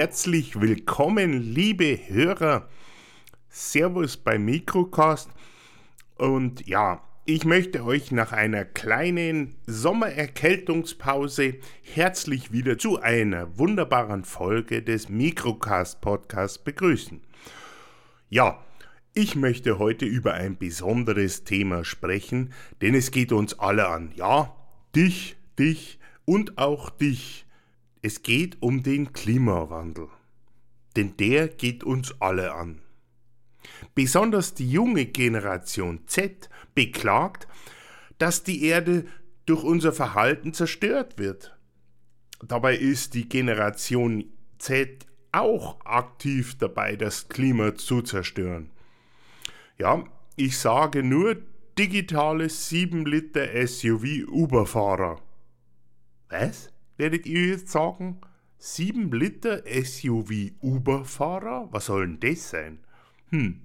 Herzlich willkommen, liebe Hörer. Servus beim Mikrocast. Und ja, ich möchte euch nach einer kleinen Sommererkältungspause herzlich wieder zu einer wunderbaren Folge des Mikrocast Podcasts begrüßen. Ja, ich möchte heute über ein besonderes Thema sprechen, denn es geht uns alle an. Ja, dich, dich und auch dich. Es geht um den Klimawandel. Denn der geht uns alle an. Besonders die junge Generation Z beklagt, dass die Erde durch unser Verhalten zerstört wird. Dabei ist die Generation Z auch aktiv dabei, das Klima zu zerstören. Ja, ich sage nur digitale 7 Liter SUV Uber-Fahrer. Was? Werdet ihr jetzt sagen? 7 Liter SUV Uber-Fahrer? Was soll denn das sein? Hm.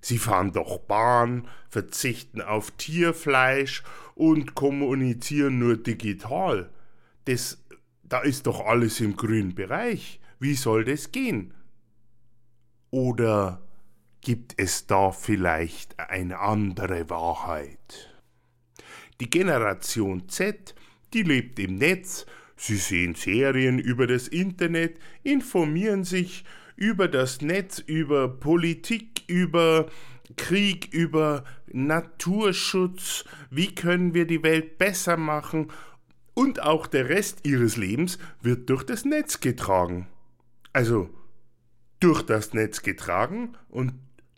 Sie fahren doch Bahn, verzichten auf Tierfleisch und kommunizieren nur digital. Das, da ist doch alles im grünen Bereich. Wie soll das gehen? Oder gibt es da vielleicht eine andere Wahrheit? Die Generation Z, die lebt im Netz, sie sehen Serien über das Internet, informieren sich über das Netz, über Politik, über Krieg, über Naturschutz, wie können wir die Welt besser machen und auch der Rest ihres Lebens wird durch das Netz getragen. Also durch das Netz getragen und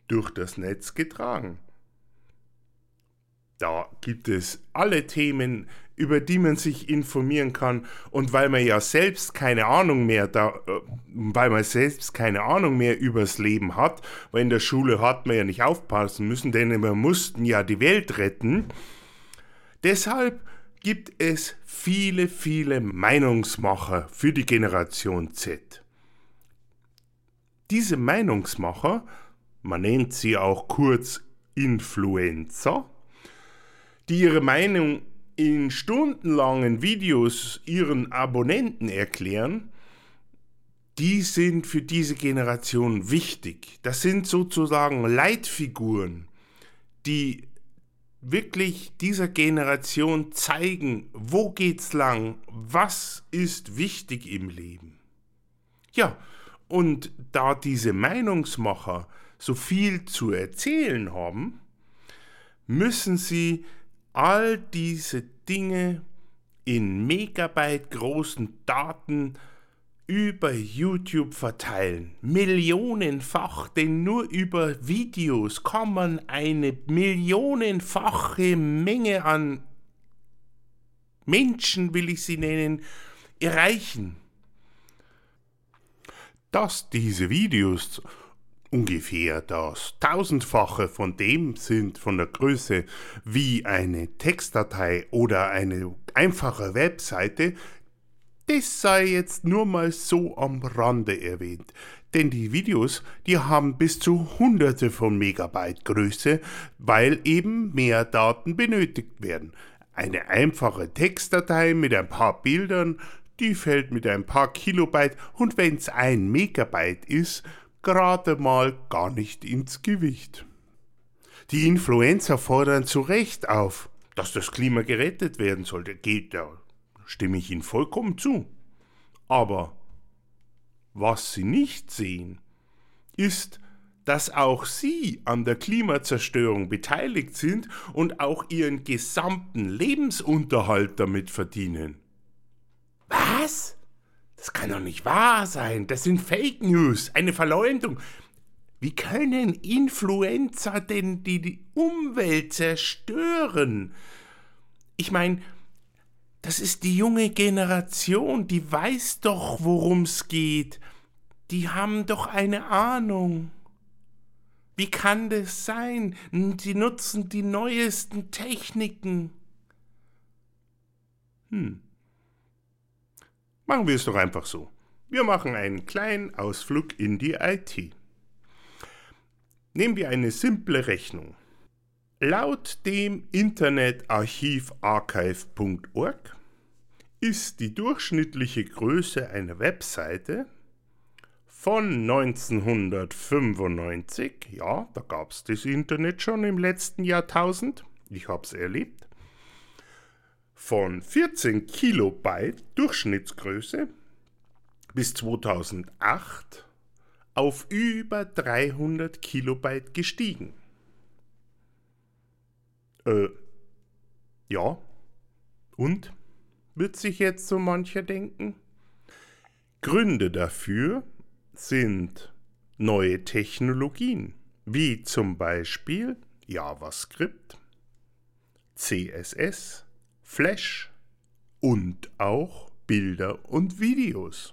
durch das Netz getragen. Da gibt es alle Themen, über die man sich informieren kann. Und weil man ja selbst keine Ahnung mehr da, äh, weil man selbst keine Ahnung mehr übers Leben hat, weil in der Schule hat man ja nicht aufpassen müssen, denn wir mussten ja die Welt retten. Deshalb gibt es viele, viele Meinungsmacher für die Generation Z. Diese Meinungsmacher, man nennt sie auch kurz Influencer, die ihre Meinung in stundenlangen Videos ihren Abonnenten erklären, die sind für diese Generation wichtig. Das sind sozusagen Leitfiguren, die wirklich dieser Generation zeigen, wo geht's lang, was ist wichtig im Leben. Ja, und da diese Meinungsmacher so viel zu erzählen haben, müssen sie all diese Dinge in Megabyte großen Daten über YouTube verteilen. Millionenfach, denn nur über Videos kann man eine millionenfache Menge an Menschen, will ich sie nennen, erreichen. Dass diese Videos ungefähr das tausendfache von dem sind von der Größe wie eine Textdatei oder eine einfache Webseite, das sei jetzt nur mal so am Rande erwähnt. Denn die Videos, die haben bis zu hunderte von Megabyte Größe, weil eben mehr Daten benötigt werden. Eine einfache Textdatei mit ein paar Bildern, die fällt mit ein paar Kilobyte und wenn es ein Megabyte ist, gerade mal gar nicht ins Gewicht. Die Influencer fordern zu Recht auf, dass das Klima gerettet werden sollte. Geht ja, stimme ich Ihnen vollkommen zu. Aber was Sie nicht sehen, ist, dass auch Sie an der Klimazerstörung beteiligt sind und auch Ihren gesamten Lebensunterhalt damit verdienen. Was? Das kann doch nicht wahr sein. Das sind Fake News, eine Verleumdung. Wie können Influencer denn die, die Umwelt zerstören? Ich meine, das ist die junge Generation, die weiß doch, worum es geht. Die haben doch eine Ahnung. Wie kann das sein? Sie nutzen die neuesten Techniken. Hm. Machen wir es doch einfach so. Wir machen einen kleinen Ausflug in die IT. Nehmen wir eine simple Rechnung. Laut dem Internetarchiv archive.org ist die durchschnittliche Größe einer Webseite von 1995, ja, da gab es das Internet schon im letzten Jahrtausend, ich habe es erlebt, von 14 Kilobyte Durchschnittsgröße bis 2008 auf über 300 Kilobyte gestiegen. Äh, ja. Und? Wird sich jetzt so mancher denken? Gründe dafür sind neue Technologien, wie zum Beispiel JavaScript, CSS, Flash und auch Bilder und Videos.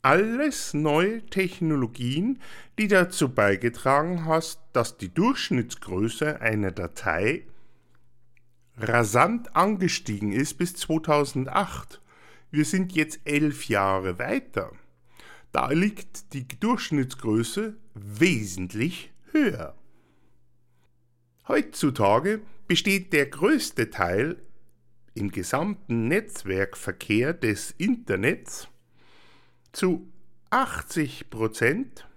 Alles neue Technologien, die dazu beigetragen hast, dass die Durchschnittsgröße einer Datei rasant angestiegen ist bis 2008. Wir sind jetzt elf Jahre weiter. Da liegt die Durchschnittsgröße wesentlich höher. Heutzutage besteht der größte Teil im gesamten Netzwerkverkehr des Internets zu 80 Prozent,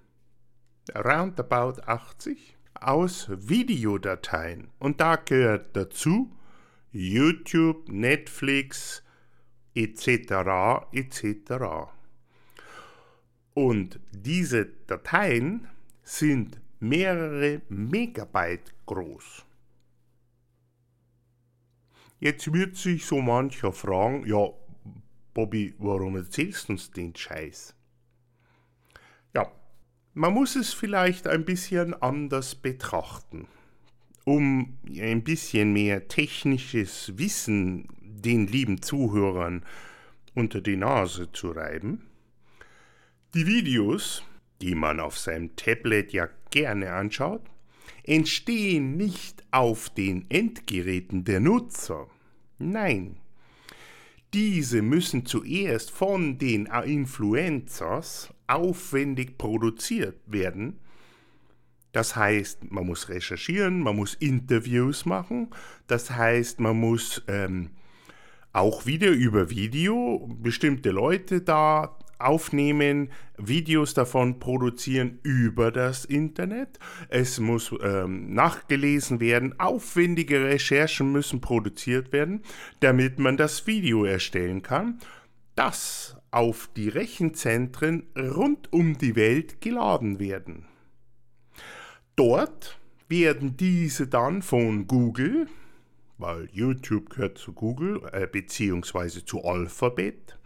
roundabout 80, aus Videodateien. Und da gehört dazu YouTube, Netflix etc. etc. Und diese Dateien sind mehrere Megabyte groß. Jetzt wird sich so mancher fragen, ja, Bobby, warum erzählst du uns den Scheiß? Ja, man muss es vielleicht ein bisschen anders betrachten. Um ein bisschen mehr technisches Wissen den lieben Zuhörern unter die Nase zu reiben, die Videos, die man auf seinem Tablet ja gerne anschaut, entstehen nicht auf den Endgeräten der Nutzer. Nein, diese müssen zuerst von den Influencers aufwendig produziert werden. Das heißt, man muss recherchieren, man muss Interviews machen, das heißt, man muss ähm, auch wieder über Video bestimmte Leute da aufnehmen, Videos davon produzieren über das Internet. Es muss ähm, nachgelesen werden, aufwendige Recherchen müssen produziert werden, damit man das Video erstellen kann, das auf die Rechenzentren rund um die Welt geladen werden. Dort werden diese dann von Google, weil YouTube gehört zu Google, äh, beziehungsweise zu Alphabet,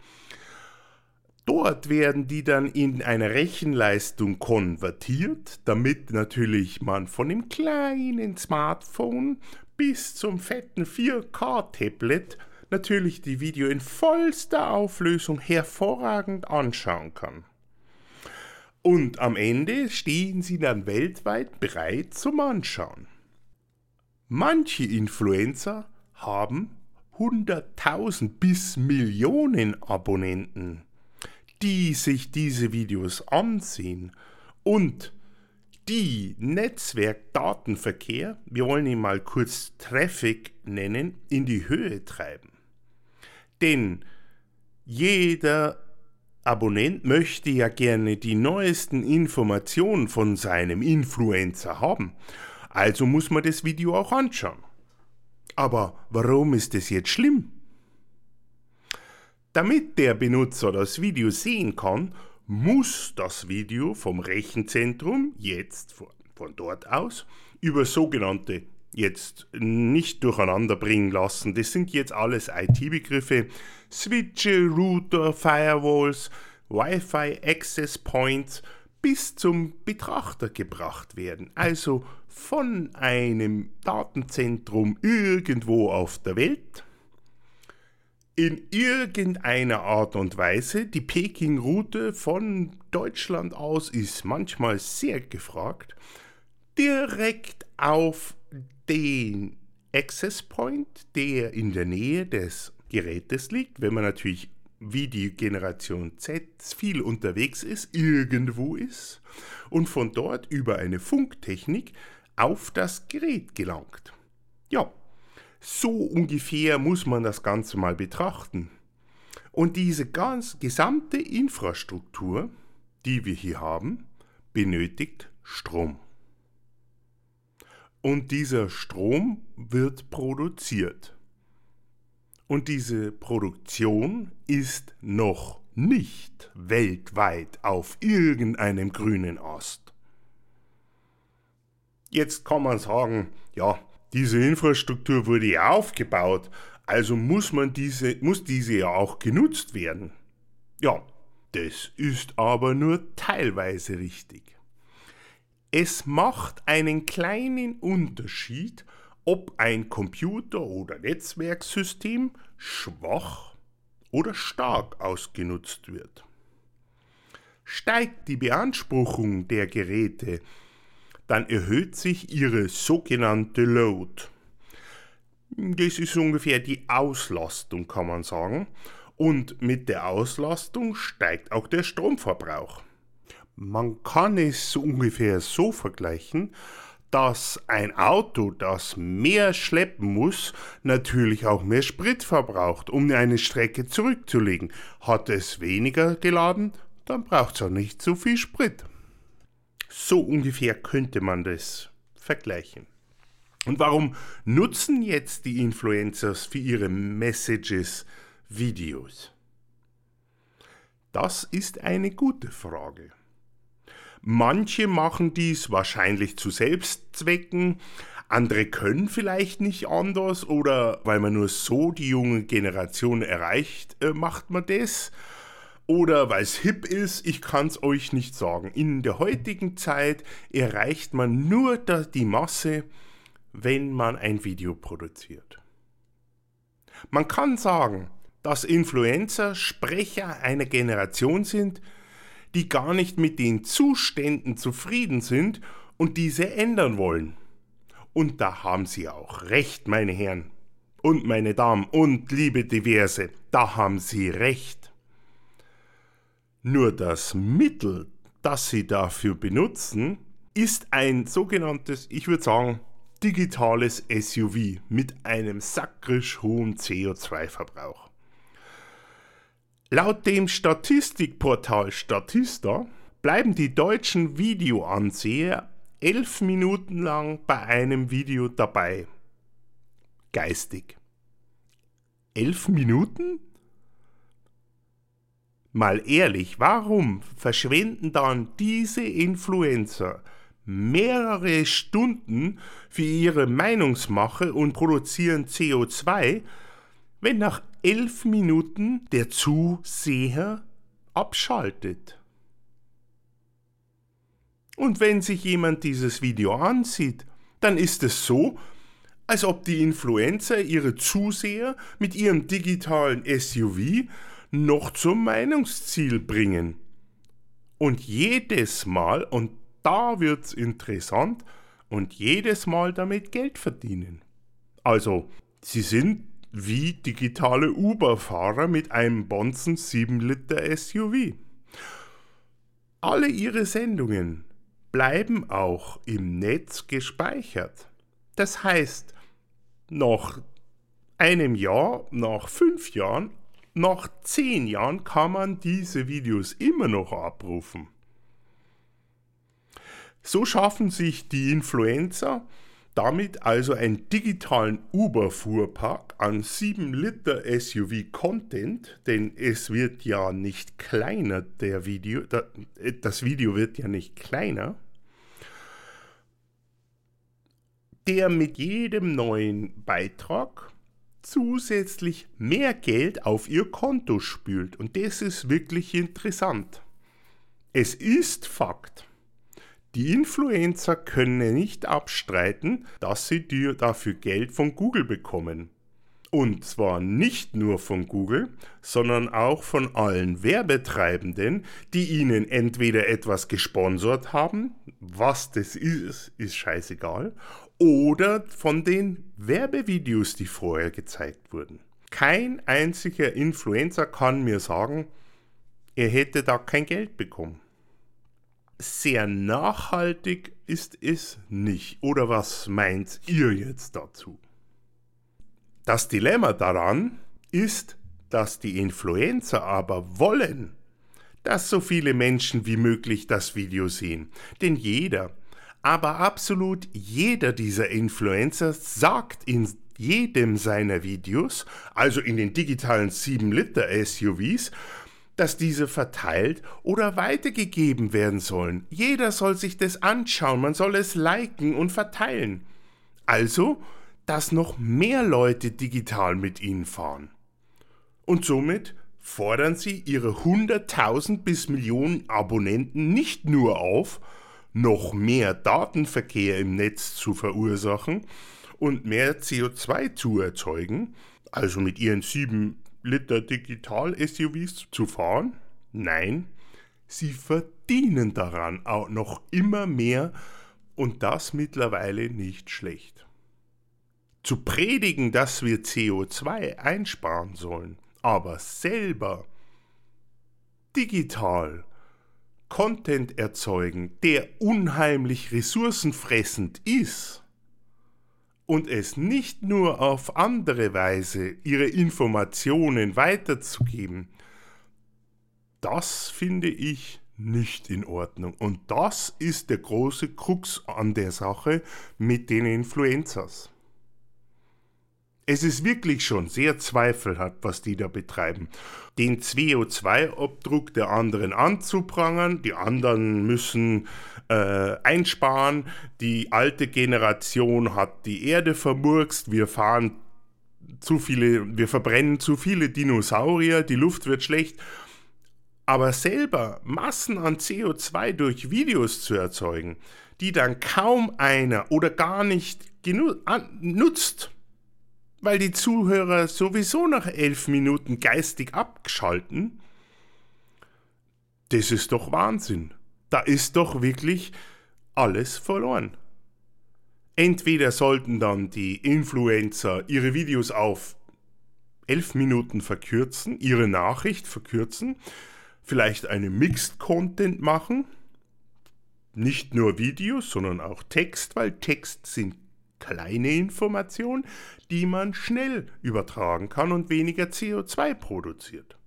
Dort werden die dann in eine Rechenleistung konvertiert, damit natürlich man von dem kleinen Smartphone bis zum fetten 4K-Tablet natürlich die Video in vollster Auflösung hervorragend anschauen kann. Und am Ende stehen sie dann weltweit bereit zum Anschauen. Manche Influencer haben 100.000 bis Millionen Abonnenten die sich diese Videos ansehen und die Netzwerkdatenverkehr, wir wollen ihn mal kurz Traffic nennen, in die Höhe treiben. Denn jeder Abonnent möchte ja gerne die neuesten Informationen von seinem Influencer haben. Also muss man das Video auch anschauen. Aber warum ist es jetzt schlimm? Damit der Benutzer das Video sehen kann, muss das Video vom Rechenzentrum jetzt von, dort aus über sogenannte jetzt nicht durcheinander bringen lassen. Das sind jetzt alles IT-Begriffe. Switche, Router, Firewalls, Wi-Fi, Access Points bis zum Betrachter gebracht werden. Also von einem Datenzentrum irgendwo auf der Welt in irgendeiner Art und Weise. Die Peking-Route von Deutschland aus ist manchmal sehr gefragt. Direkt auf den Access Point, der in der Nähe des Gerätes liegt, wenn man natürlich wie die Generation Z viel unterwegs ist, irgendwo ist und von dort über eine Funktechnik auf das Gerät gelangt. Ja, So ungefähr muss man das Ganze mal betrachten. Und diese ganz gesamte Infrastruktur, die wir hier haben, benötigt Strom. Und dieser Strom wird produziert. Und diese Produktion ist noch nicht weltweit auf irgendeinem grünen Ast. Jetzt kann man sagen, ja, diese Infrastruktur wurde ja aufgebaut, also muss, man diese, muss diese ja auch genutzt werden. Ja, das ist aber nur teilweise richtig. Es macht einen kleinen Unterschied, ob ein Computer- oder Netzwerksystem schwach oder stark ausgenutzt wird. Steigt die Beanspruchung der Geräte, dann erhöht sich ihre sogenannte Load. Das ist ungefähr die Auslastung, kann man sagen. Und mit der Auslastung steigt auch der Stromverbrauch. Man kann es ungefähr so vergleichen, dass ein Auto, das mehr schleppen muss, natürlich auch mehr Sprit verbraucht, um eine Strecke zurückzulegen. Hat es weniger geladen, dann braucht es auch nicht so viel Sprit. So ungefähr könnte man das vergleichen. Und warum nutzen jetzt die Influencers für ihre Messages Videos? Das ist eine gute Frage. Manche machen dies wahrscheinlich zu Selbstzwecken, andere können vielleicht nicht anders oder weil man nur so die junge Generation erreicht, äh, macht man das. Oder weil es hip ist, ich kann es euch nicht sagen. In der heutigen Zeit erreicht man nur die Masse, wenn man ein Video produziert. Man kann sagen, dass Influencer Sprecher einer Generation sind, die gar nicht mit den Zuständen zufrieden sind und diese ändern wollen. Und da haben Sie auch recht, meine Herren und meine Damen und liebe Diverse, da haben Sie recht. Nur das Mittel, das Sie dafür benutzen, ist ein sogenanntes, ich würde sagen, digitales SUV mit einem sakrisch hohen CO2-Verbrauch. Laut dem Statistikportal Statista bleiben die deutschen Videoanseher elf Minuten lang bei einem Video dabei. Geistig. Elf Minuten? Mal ehrlich, warum verschwenden dann diese Influencer mehrere Stunden für ihre Meinungsmache und produzieren CO2, wenn nach elf Minuten der Zuseher abschaltet. Und wenn sich jemand dieses Video ansieht, dann ist es so, als ob die Influencer ihre Zuseher mit ihrem digitalen SUV noch zum Meinungsziel bringen. Und jedes Mal, und da wird's interessant, und jedes Mal damit Geld verdienen. Also, sie sind wie digitale Uber-Fahrer mit einem Bonzen 7 Liter SUV. Alle ihre Sendungen bleiben auch im Netz gespeichert. Das heißt, nach einem Jahr, nach fünf Jahren, nach zehn Jahren kann man diese Videos immer noch abrufen. So schaffen sich die Influencer damit also einen digitalen Uber-Fuhrpark an 7 Liter SUV-Content, denn es wird ja nicht kleiner, der Video, das Video wird ja nicht kleiner, der mit jedem neuen Beitrag zusätzlich mehr Geld auf ihr Konto spült. Und das ist wirklich interessant. Es ist Fakt die Influencer können nicht abstreiten, dass sie dafür Geld von Google bekommen. Und zwar nicht nur von Google, sondern auch von allen Werbetreibenden, die ihnen entweder etwas gesponsert haben, was das ist, ist scheißegal, oder von den Werbevideos, die vorher gezeigt wurden. Kein einziger Influencer kann mir sagen, er hätte da kein Geld bekommen sehr nachhaltig ist es nicht. Oder was meint ihr jetzt dazu? Das Dilemma daran ist, dass die Influencer aber wollen, dass so viele Menschen wie möglich das Video sehen. Denn jeder, aber absolut jeder dieser Influencer sagt in jedem seiner Videos, also in den digitalen 7-Liter-SUVs, dass diese verteilt oder weitergegeben werden sollen. Jeder soll sich das anschauen, man soll es liken und verteilen. Also, dass noch mehr Leute digital mit ihnen fahren. Und somit fordern sie ihre 100.000 bis Millionen Abonnenten nicht nur auf, noch mehr Datenverkehr im Netz zu verursachen und mehr CO2 zu erzeugen, also mit ihren 7 Liter Digital-SUVs zu fahren? Nein, sie verdienen daran auch noch immer mehr und das mittlerweile nicht schlecht. Zu predigen, dass wir CO2 einsparen sollen, aber selber digital Content erzeugen, der unheimlich ressourcenfressend ist und es nicht nur auf andere Weise ihre Informationen weiterzugeben, das finde ich nicht in Ordnung. Und das ist der große Krux an der Sache mit den Influencers. Es ist wirklich schon sehr zweifelhaft, was die da betreiben. Den CO2-Abdruck der anderen anzuprangern, die anderen müssen äh, einsparen, die alte Generation hat die Erde vermurkst, wir fahren zu viele, wir verbrennen zu viele Dinosaurier, die Luft wird schlecht. Aber selber Massen an CO2 durch Videos zu erzeugen, die dann kaum einer oder gar nicht nutzt, weil die Zuhörer sowieso nach elf Minuten geistig abgeschalten. Das ist doch Wahnsinn. Da ist doch wirklich alles verloren. Entweder sollten dann die Influencer ihre Videos auf elf Minuten verkürzen, ihre Nachricht verkürzen, vielleicht eine Mixed Content machen, nicht nur Videos, sondern auch Text, weil Text sind kleine Information, die man schnell übertragen kann und weniger CO2 produziert.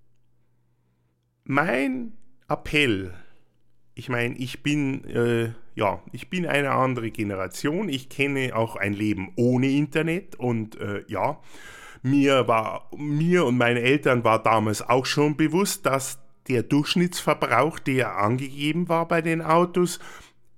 Mein Appell, ich meine, ich bin äh, ja, ich bin eine andere Generation. Ich kenne auch ein Leben ohne Internet und äh, ja, mir war mir und meinen Eltern war damals auch schon bewusst, dass der Durchschnittsverbrauch, der angegeben war bei den Autos,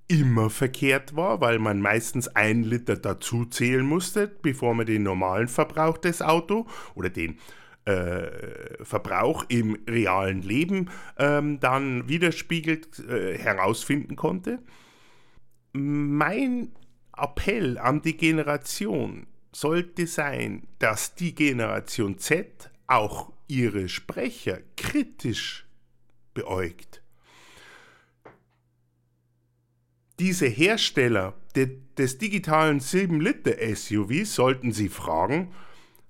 immer verkehrt war, weil man meistens ein Liter dazu zählen musste, bevor man den normalen Verbrauch des Autos oder den äh, Verbrauch im realen Leben ähm, dann widerspiegelt äh, herausfinden konnte. Mein Appell an die Generation sollte sein, dass die Generation Z auch ihre Sprecher kritisch beäugt Diese Hersteller de, des digitalen 7-Liter-SUVs sollten Sie fragen,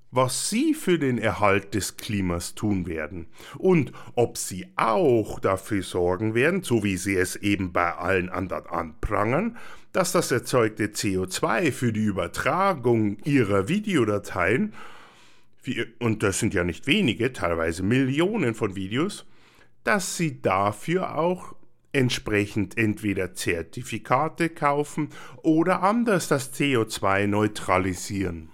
was Sie für den Erhalt des Klimas tun werden und ob Sie auch dafür sorgen werden, so wie Sie es eben bei allen anderen anprangern, dass das erzeugte CO2 für die Übertragung Ihrer Videodateien, und das sind ja nicht wenige, teilweise Millionen von Videos, dass Sie dafür auch entsprechend entweder Zertifikate kaufen oder anders das CO2 neutralisieren.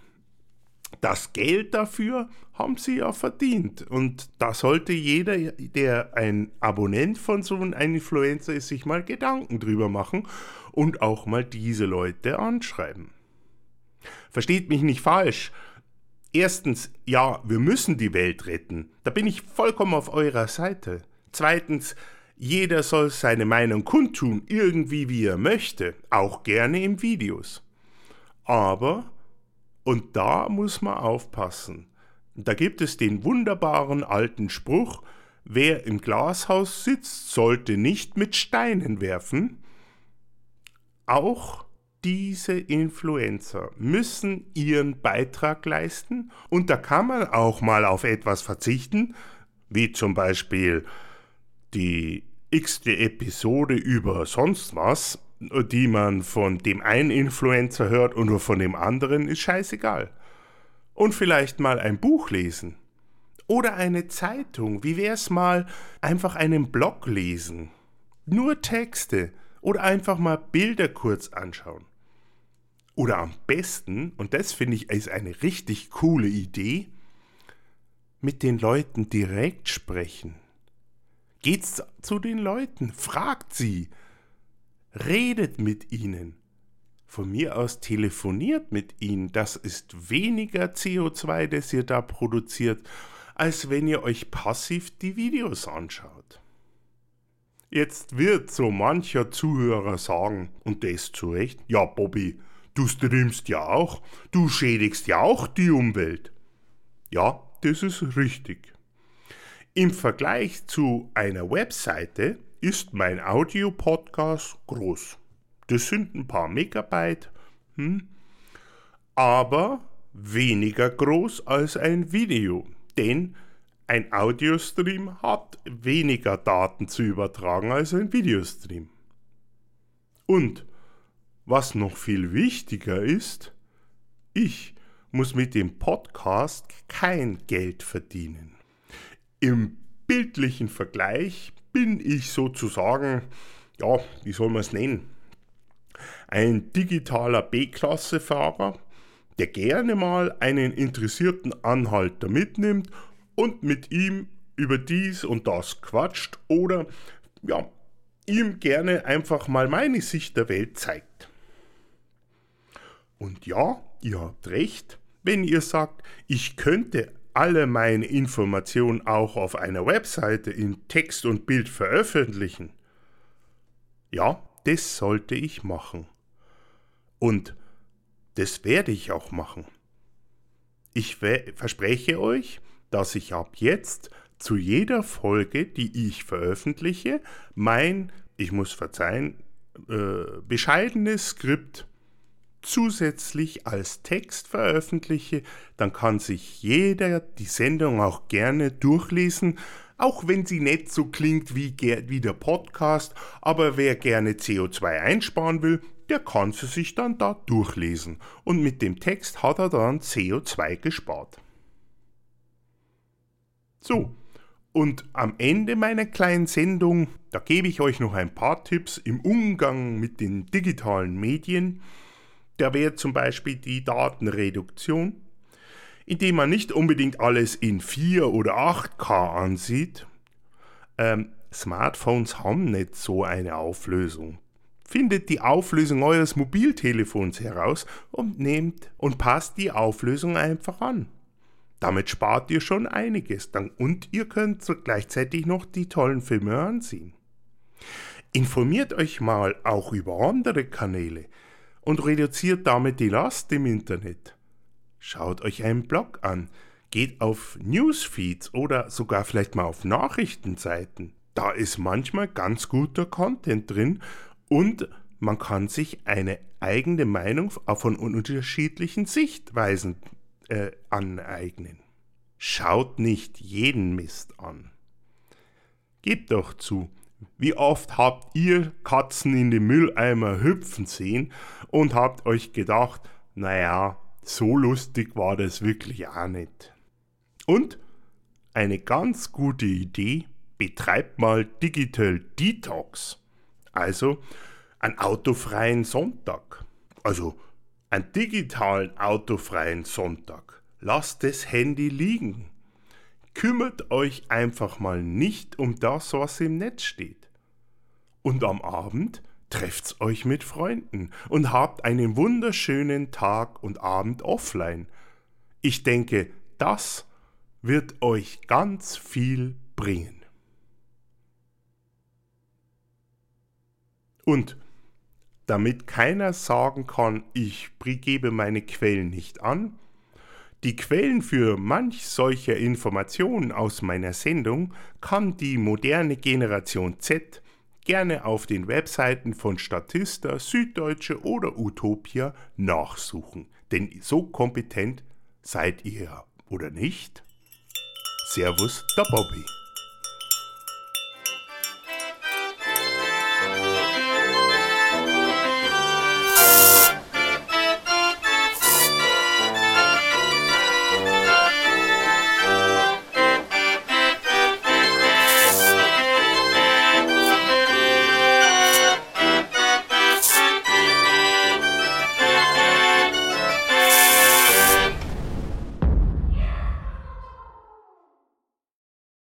Das Geld dafür haben sie ja verdient und da sollte jeder, der ein Abonnent von so einem Influencer ist, sich mal Gedanken drüber machen und auch mal diese Leute anschreiben. Versteht mich nicht falsch. Erstens, ja, wir müssen die Welt retten. Da bin ich vollkommen auf eurer Seite. Zweitens, jeder soll seine Meinung kundtun, irgendwie wie er möchte, auch gerne in Videos. Aber, und da muss man aufpassen, da gibt es den wunderbaren alten Spruch, wer im Glashaus sitzt, sollte nicht mit Steinen werfen. Auch diese Influencer müssen ihren Beitrag leisten und da kann man auch mal auf etwas verzichten, wie zum Beispiel die x-te Episode über sonst was, die man von dem einen Influencer hört und nur von dem anderen, ist scheißegal. Und vielleicht mal ein Buch lesen. Oder eine Zeitung. Wie wär's mal einfach einen Blog lesen? Nur Texte. Oder einfach mal Bilder kurz anschauen. Oder am besten, und das finde ich ist eine richtig coole Idee, mit den Leuten direkt sprechen. Geht's zu den Leuten, fragt sie, redet mit ihnen. Von mir aus telefoniert mit ihnen. Das ist weniger CO2, das ihr da produziert, als wenn ihr euch passiv die Videos anschaut. Jetzt wird so mancher Zuhörer sagen, und das zu Recht, ja Bobby, du streamst ja auch, du schädigst ja auch die Umwelt. Ja, das ist richtig. Im Vergleich zu einer Webseite ist mein Audio-Podcast groß. Das sind ein paar Megabyte, hm? aber weniger groß als ein Video, denn ein Audiostream hat weniger Daten zu übertragen als ein Videostream. Und was noch viel wichtiger ist, ich muss mit dem Podcast kein Geld verdienen. Im bildlichen Vergleich bin ich sozusagen, ja, wie soll man es nennen, ein digitaler B-Klasse-Fahrer, der gerne mal einen interessierten Anhalter mitnimmt und mit ihm über dies und das quatscht oder ja, ihm gerne einfach mal meine Sicht der Welt zeigt. Und ja, ihr habt recht, wenn ihr sagt, ich könnte alle meine Informationen auch auf einer Webseite in Text und Bild veröffentlichen. Ja, das sollte ich machen. Und das werde ich auch machen. Ich verspreche euch, dass ich ab jetzt zu jeder Folge, die ich veröffentliche, mein, ich muss verzeihen, äh, bescheidenes Skript zusätzlich als Text veröffentliche, dann kann sich jeder die Sendung auch gerne durchlesen, auch wenn sie nicht so klingt wie, wie der Podcast, aber wer gerne CO2 einsparen will, der kann sie sich dann da durchlesen und mit dem Text hat er dann CO2 gespart. So, und am Ende meiner kleinen Sendung, da gebe ich euch noch ein paar Tipps im Umgang mit den digitalen Medien, da wäre zum Beispiel die Datenreduktion, indem man nicht unbedingt alles in 4 oder 8K ansieht. Ähm, Smartphones haben nicht so eine Auflösung. Findet die Auflösung eures Mobiltelefons heraus und nehmt und passt die Auflösung einfach an. Damit spart ihr schon einiges und ihr könnt gleichzeitig noch die tollen Filme ansehen. Informiert euch mal auch über andere Kanäle und reduziert damit die Last im Internet. Schaut euch einen Blog an, geht auf Newsfeeds oder sogar vielleicht mal auf Nachrichtenseiten. Da ist manchmal ganz guter Content drin und man kann sich eine eigene Meinung von unterschiedlichen Sichtweisen äh, aneignen. Schaut nicht jeden Mist an. Gebt doch zu, wie oft habt ihr Katzen in den Mülleimer hüpfen sehen und habt euch gedacht, naja, so lustig war das wirklich auch nicht. Und eine ganz gute Idee, betreibt mal Digital Detox. Also einen autofreien Sonntag. Also einen digitalen autofreien Sonntag. Lasst das Handy liegen. Kümmert euch einfach mal nicht um das, was im Netz steht. Und am Abend trefft's euch mit Freunden und habt einen wunderschönen Tag und Abend offline. Ich denke, das wird euch ganz viel bringen. Und damit keiner sagen kann, ich gebe meine Quellen nicht an, die Quellen für manch solcher Informationen aus meiner Sendung kann die moderne Generation Z gerne auf den Webseiten von Statista, Süddeutsche oder Utopia nachsuchen. Denn so kompetent seid ihr oder nicht? Servus, der Bobby.